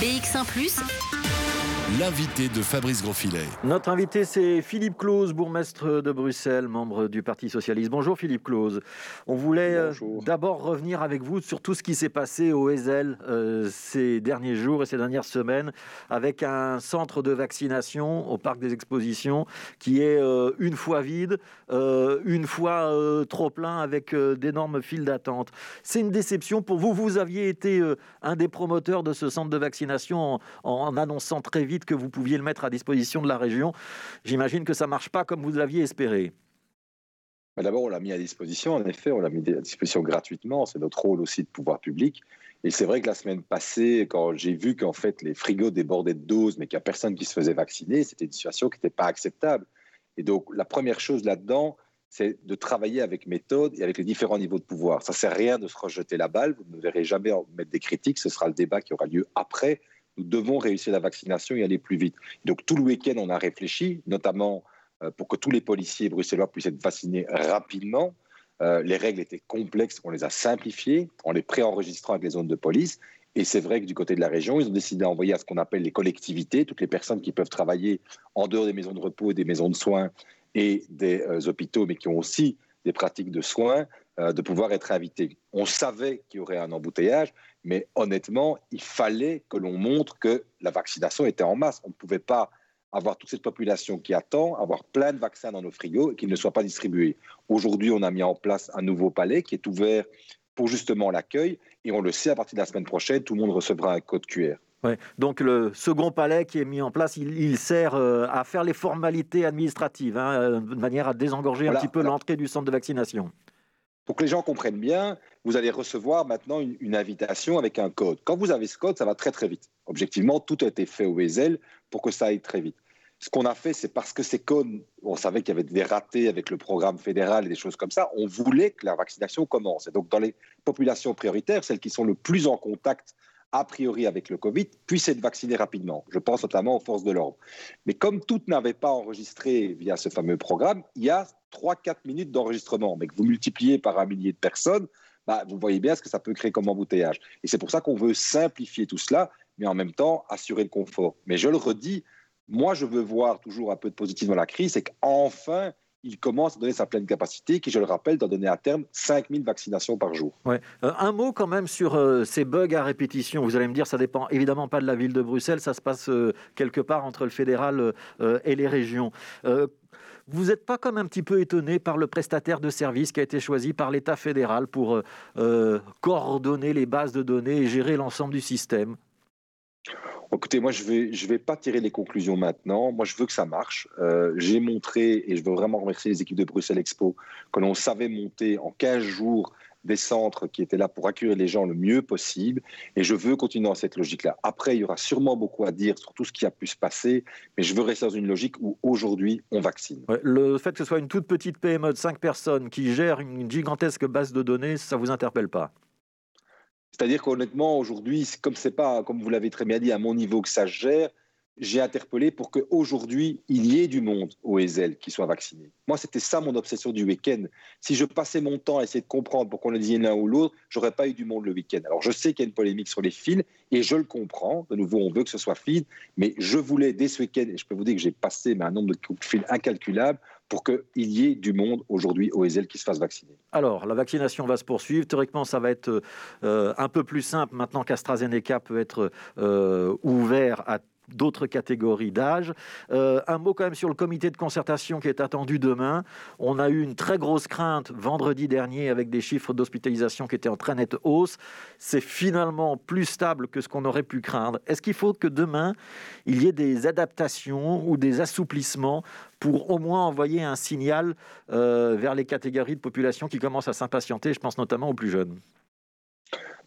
BX1 ⁇ L'invité de Fabrice Grosfilet. Notre invité, c'est Philippe Claus, bourgmestre de Bruxelles, membre du Parti Socialiste. Bonjour Philippe Claus. On voulait euh, d'abord revenir avec vous sur tout ce qui s'est passé au Ezel euh, ces derniers jours et ces dernières semaines, avec un centre de vaccination au Parc des Expositions qui est euh, une fois vide, une fois trop plein, avec d'énormes files d'attente. C'est une déception pour vous. Vous aviez été un des promoteurs de ce centre de vaccination en, en annonçant très vite que vous pouviez le mettre à disposition de la région. J'imagine que ça ne marche pas comme vous l'aviez espéré. D'abord, on l'a mis à disposition. En effet, on l'a mis à disposition gratuitement. C'est notre rôle aussi de pouvoir public. Et c'est vrai que la semaine passée, quand j'ai vu qu'en fait les frigos débordaient de doses, mais qu'il n'y a personne qui se faisait vacciner, c'était une situation qui n'était pas acceptable. Et donc, la première chose là-dedans, c'est de travailler avec méthode et avec les différents niveaux de pouvoir. Ça ne sert à rien de se rejeter la balle. Vous ne verrez jamais mettre des critiques. Ce sera le débat qui aura lieu après nous devons réussir la vaccination et aller plus vite. Donc tout le week-end, on a réfléchi, notamment euh, pour que tous les policiers bruxellois puissent être vaccinés rapidement. Euh, les règles étaient complexes, on les a simplifiées en les préenregistrant avec les zones de police. Et c'est vrai que du côté de la région, ils ont décidé d'envoyer à ce qu'on appelle les collectivités, toutes les personnes qui peuvent travailler en dehors des maisons de repos des maisons de soins et des euh, hôpitaux, mais qui ont aussi des pratiques de soins, de pouvoir être invités. On savait qu'il y aurait un embouteillage, mais honnêtement, il fallait que l'on montre que la vaccination était en masse. On ne pouvait pas avoir toute cette population qui attend, avoir plein de vaccins dans nos frigos et qu'ils ne soient pas distribués. Aujourd'hui, on a mis en place un nouveau palais qui est ouvert pour justement l'accueil et on le sait, à partir de la semaine prochaine, tout le monde recevra un code QR. Donc le second palais qui est mis en place, il, sert euh, à faire les formalités administratives, hein, euh, de manière à désengorger un petit peu l'entrée du centre de vaccination. Pour que les gens comprennent bien, vous allez recevoir maintenant une, invitation avec un code. Quand vous avez ce code, ça va très très vite. Objectivement, tout a été fait au ESL pour que ça aille très vite. Ce qu'on a fait, c'est parce que ces codes, on savait qu'il y avait des ratés avec le programme fédéral et des choses comme ça, on voulait que la vaccination commence. Et donc, dans les populations prioritaires, celles qui sont le plus en contact a priori avec le Covid, puissent être vaccinés rapidement. Je pense notamment aux forces de l'ordre. Mais comme toutes n'avaient pas enregistré via ce fameux programme, il y a 3-4 minutes d'enregistrement. Mais que vous multipliez par un millier de personnes, bah, vous voyez bien ce que ça peut créer comme embouteillage. Et c'est pour ça qu'on veut simplifier tout cela, mais en même temps assurer le confort. Mais je le redis, moi je veux voir toujours un peu de positif dans la crise, c'est qu'enfin, il commence à donner sa pleine capacité, qui, je le rappelle, doit donner à terme 5000 vaccinations par jour. Ouais. Euh, un mot quand même sur euh, ces bugs à répétition. Vous allez me dire, ça dépend évidemment pas de la ville de Bruxelles, ça se passe euh, quelque part entre le fédéral et les régions. Vous n'êtes pas comme un petit peu étonné par le prestataire de service qui a été choisi par l'État fédéral pour coordonner les bases de données et gérer l'ensemble du système? Écoutez, moi, je ne vais pas tirer les conclusions maintenant. Moi, je veux que ça marche. Euh, j'ai montré, et je veux vraiment remercier les équipes de Bruxelles Expo, que l'on savait monter en 15 jours des centres qui étaient là pour accueillir les gens le mieux possible. Et je veux continuer dans cette logique-là. Après, il y aura sûrement beaucoup à dire sur tout ce qui a pu se passer, mais je veux rester dans une logique où aujourd'hui, on vaccine. le fait que ce soit une toute petite PME de 5 personnes qui gère une gigantesque base de données, ça ne vous interpelle pas? C'est-à-dire qu'honnêtement, aujourd'hui, comme c'est pas, comme vous l'avez très bien dit, à mon niveau que ça se gère, j'ai interpellé pour qu'aujourd'hui, il y ait du monde au ESL qui soit vacciné. Moi, c'était ça mon obsession du week-end. Si je passais mon temps à essayer de comprendre pourquoi on le disait l'un ou l'autre, j'aurais pas eu du monde le week-end. Alors, je sais qu'il y a une polémique sur les fils et je le comprends. De nouveau, on veut que ce soit fluide, mais je voulais dès ce week-end, et je peux vous dire que j'ai passé un nombre de coups de fil incalculable pour qu'il y ait du monde aujourd'hui au ESL qui se fasse vacciner. Alors, la vaccination va se poursuivre. Théoriquement, ça va être euh, un peu plus simple maintenant qu'AstraZeneca peut être euh, ouvert à d'autres catégories d'âge. Euh, un mot quand même sur le comité de concertation qui est attendu demain. On a eu une très grosse crainte vendredi dernier avec des chiffres d'hospitalisation qui étaient en très nette hausse. C'est finalement plus stable que ce qu'on aurait pu craindre. Est-ce qu'il faut que demain, il y ait des adaptations ou des assouplissements pour au moins envoyer un signal euh, vers les catégories de population qui commencent à s'impatienter Je pense notamment aux plus jeunes?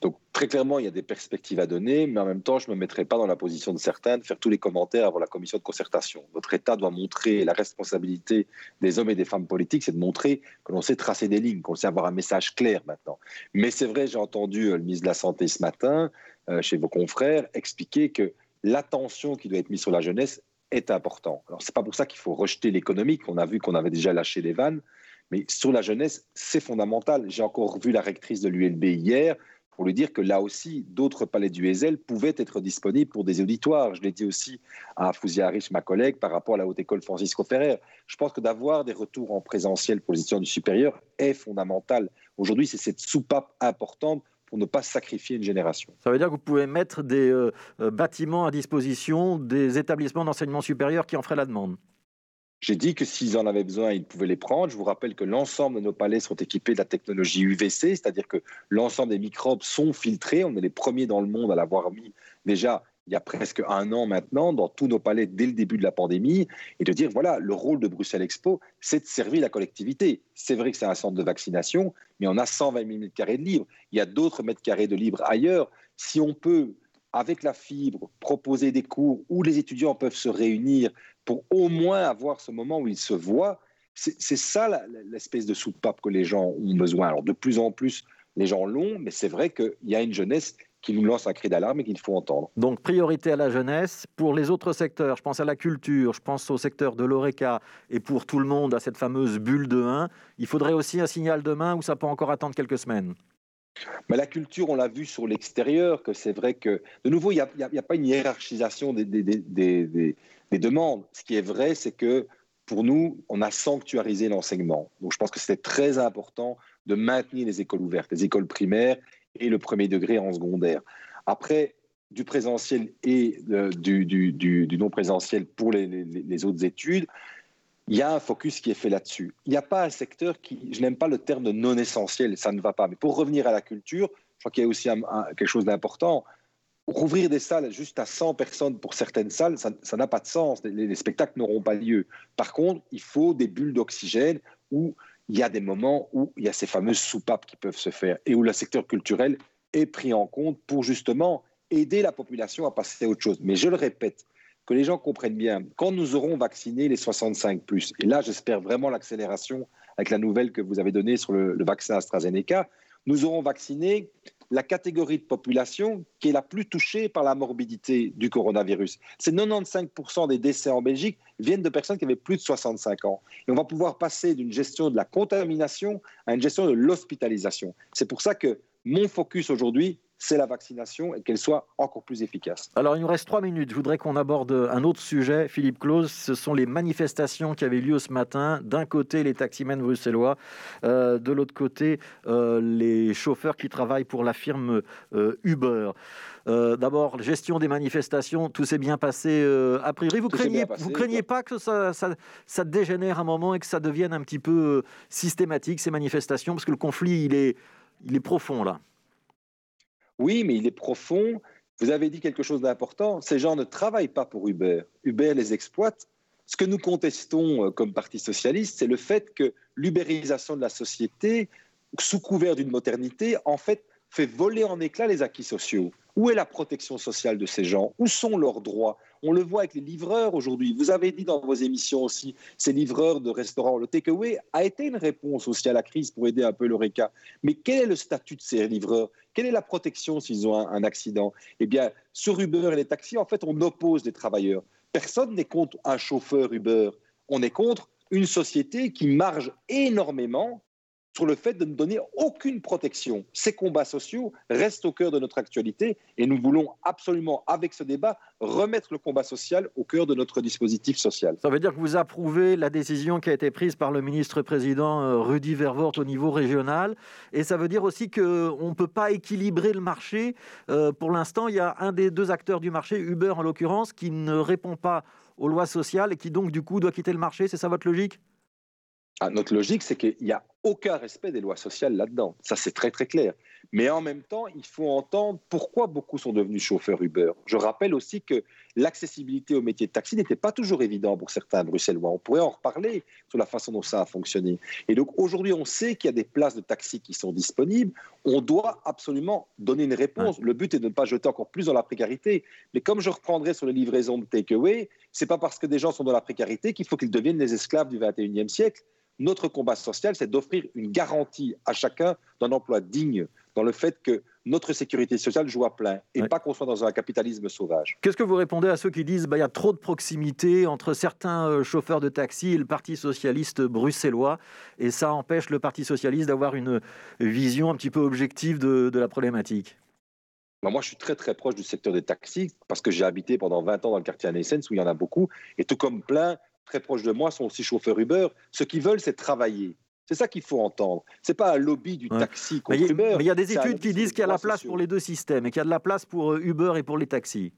Donc très clairement, il y a des perspectives à donner, mais en même temps, je ne me mettrai pas dans la position de certains de faire tous les commentaires avant la commission de concertation. Notre État doit montrer la responsabilité des hommes et des femmes politiques, c'est de montrer que l'on sait tracer des lignes, qu'on sait avoir un message clair maintenant. Mais c'est vrai, j'ai entendu euh, le ministre de la Santé ce matin, euh, chez vos confrères, expliquer que l'attention qui doit être mise sur la jeunesse est importante. Alors c'est pas pour ça qu'il faut rejeter l'économique, on a vu qu'on avait déjà lâché les vannes, mais sur la jeunesse, c'est fondamental. J'ai encore vu la rectrice de l'ULB hier pour lui dire que là aussi, d'autres palais du Hazel pouvaient être disponibles pour des auditoires. Je l'ai dit aussi à Fouzia Rich, ma collègue, par rapport à la Haute École Francisco Ferrer. Je pense que d'avoir des retours en présentiel pour les étudiants du supérieur est fondamental. Aujourd'hui, c'est cette soupape importante pour ne pas sacrifier une génération. Ça veut dire que vous pouvez mettre des euh, euh, bâtiments à disposition des établissements d'enseignement supérieur qui en feraient la demande j'ai dit que s'ils en avaient besoin, ils pouvaient les prendre. Je vous rappelle que l'ensemble de nos palais sont équipés de la technologie UVC, c'est-à-dire que l'ensemble des microbes sont filtrés. On est les premiers dans le monde à l'avoir mis déjà il y a presque un an maintenant dans tous nos palais dès le début de la pandémie et de dire voilà, le rôle de Bruxelles Expo, c'est de servir la collectivité. C'est vrai que c'est un centre de vaccination, mais on a 120 000 mètres carrés de libre. Il y a d'autres mètres carrés de libre ailleurs. Si on peut avec la fibre, proposer des cours où les étudiants peuvent se réunir pour au moins avoir ce moment où ils se voient. C'est ça l'espèce de soupape que les gens ont besoin. Alors de plus en plus, les gens l'ont, mais c'est vrai qu'il y a une jeunesse qui nous lance un cri d'alarme et qu'il faut entendre. Donc priorité à la jeunesse. Pour les autres secteurs, je pense à la culture, je pense au secteur de l'ORECA et pour tout le monde à cette fameuse bulle de 1, il faudrait aussi un signal demain où ça peut encore attendre quelques semaines. Mais la culture, on l'a vu sur l'extérieur, que c'est vrai que, de nouveau, il n'y a, pas une hiérarchisation des, des, demandes. Ce qui est vrai, c'est que pour nous, on a sanctuarisé l'enseignement. Donc je pense que c'était très important de maintenir les écoles ouvertes, les écoles primaires et le premier degré en secondaire. Après, du présentiel et du, du, non présentiel pour les autres études, il y a un focus qui est fait là-dessus. Il n'y a pas un secteur qui, je n'aime pas le terme de non essentiel, ça ne va pas. Mais pour revenir à la culture, je crois qu'il y a aussi quelque chose d'important. Rouvrir des salles juste à 100 personnes pour certaines salles, ça n'a pas de sens. Les, spectacles n'auront pas lieu. Par contre, il faut des bulles d'oxygène où il y a des moments où il y a ces fameuses soupapes qui peuvent se faire et où le secteur culturel est pris en compte pour justement aider la population à passer à autre chose. Mais je le répète, que les gens comprennent bien, quand nous aurons vacciné les 65 plus, et là j'espère vraiment l'accélération avec la nouvelle que vous avez donnée sur le, vaccin AstraZeneca, nous aurons vacciné la catégorie de population qui est la plus touchée par la morbidité du coronavirus. C'est 95% des décès en Belgique viennent de personnes qui avaient plus de 65 ans. Et on va pouvoir passer d'une gestion de la contamination à une gestion de l'hospitalisation. C'est pour ça que mon focus aujourd'hui, c'est la vaccination et qu'elle soit encore plus efficace. Alors, il nous reste trois minutes. Je voudrais qu'on aborde un autre sujet, Philippe Claus. Ce sont les manifestations qui avaient lieu ce matin. D'un côté, les taximens bruxellois. Euh, de l'autre côté, euh, les chauffeurs qui travaillent pour la firme euh, Uber. D'abord, gestion des manifestations, tout s'est bien passé a priori. Vous craignez, vous craignez pas que ça, ça, ça, dégénère un moment et que ça devienne un petit peu systématique, ces manifestations? Parce que le conflit, il est, il est profond là. Oui, mais il est profond. Vous avez dit quelque chose d'important. Ces gens ne travaillent pas pour Uber. Uber les exploite. Ce que nous contestons euh, comme Parti socialiste, c'est le fait que l'ubérisation de la société, sous couvert d'une modernité, en fait, fait voler en éclats les acquis sociaux. Où est la protection sociale de ces gens? Où sont leurs droits? On le voit avec les livreurs aujourd'hui. Vous avez dit dans vos émissions aussi, ces livreurs de restaurants, le takeaway a été une réponse aussi à la crise pour aider un peu l'ORECA. Mais quel est le statut de ces livreurs? Quelle est la protection s'ils ont un, accident? Eh bien, sur Uber et les taxis, en fait, on oppose des travailleurs. Personne n'est contre un chauffeur Uber. On est contre une société qui marge énormément sur le fait de ne donner aucune protection. Ces combats sociaux restent au cœur de notre actualité et nous voulons absolument, avec ce débat, remettre le combat social au cœur de notre dispositif social. Ça veut dire que vous approuvez la décision qui a été prise par le ministre-président euh, Rudy Vervoort au niveau régional et ça veut dire aussi qu'on ne peut pas équilibrer le marché. Euh, pour l'instant, il y a un des deux acteurs du marché, Uber en l'occurrence, qui ne répond pas aux lois sociales et qui donc du coup doit quitter le marché. C'est ça votre logique? Ah, notre logique, c'est qu'il n'y a aucun respect des lois sociales là-dedans. Ça, c'est très très clair. Mais en même temps, il faut entendre pourquoi beaucoup sont devenus chauffeurs Uber. Je rappelle aussi que l'accessibilité au métier de taxi n'était pas toujours évident pour certains Bruxellois. On pourrait en reparler sur la façon dont ça a fonctionné. Et donc aujourd'hui, on sait qu'il y a des places de taxi qui sont disponibles. On doit absolument donner une réponse. Le but est de ne pas jeter encore plus dans la précarité. Mais comme je reprendrai sur les livraisons de takeaway, c'est pas parce que des gens sont dans la précarité qu'il faut qu'ils deviennent les esclaves du 21e siècle. Notre combat social, c'est d'offrir une garantie à chacun d'un emploi digne, dans le fait que notre sécurité sociale joue à plein et pas qu'on soit dans un capitalisme sauvage. Qu'est-ce que vous répondez à ceux qui disent qu'il bah, y a trop de proximité entre certains euh, chauffeurs de taxi et le Parti socialiste bruxellois et ça empêche le Parti socialiste d'avoir une vision un petit peu objective de, la problématique? Bah, moi, je suis très très proche du secteur des taxis parce que j'ai habité pendant 20 ans dans le quartier Anessens où il y en a beaucoup. Et tout comme plein, très proches de moi, sont aussi chauffeurs Uber. Ce qu'ils veulent, c'est travailler. C'est ça qu'il faut entendre. Ce n'est pas un lobby du taxi contre Uber. Mais il y a des études qui disent qu'il y a la place pour les deux systèmes et qu'il y a de la place pour euh, Uber et pour les taxis.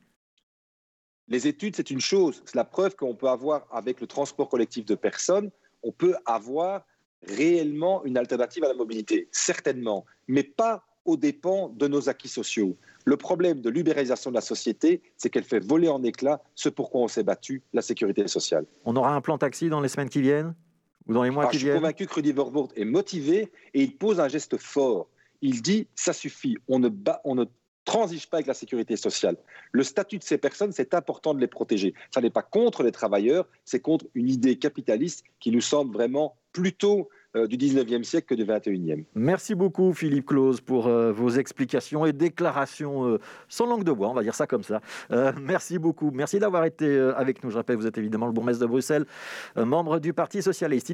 Les études, c'est une chose. C'est la preuve qu'on peut avoir avec le transport collectif de personnes, on peut avoir réellement une alternative à la mobilité, certainement, mais pas aux dépens de nos acquis sociaux. Le problème de l'ubérisation de la société, c'est qu'elle fait voler en éclats ce pour quoi on s'est battu, la sécurité sociale. On aura un plan taxi dans les semaines qui viennent ou dans les mois ah, qui viennent Je suis convaincu que Rudy Verboord est motivé et il pose un geste fort. Il dit ça suffit, on ne, on ne transige pas avec la sécurité sociale. Le statut de ces personnes, c'est important de les protéger. Ça n'est pas contre les travailleurs, c'est contre une idée capitaliste qui nous semble vraiment plutôt du 19e siècle que du 21e. Merci beaucoup Philippe Claus pour euh, vos explications et déclarations euh, sans langue de bois, on va dire ça comme ça. merci beaucoup. Merci d'avoir été avec nous. Je rappelle, vous êtes évidemment le bourgmestre de Bruxelles, membre du Parti socialiste.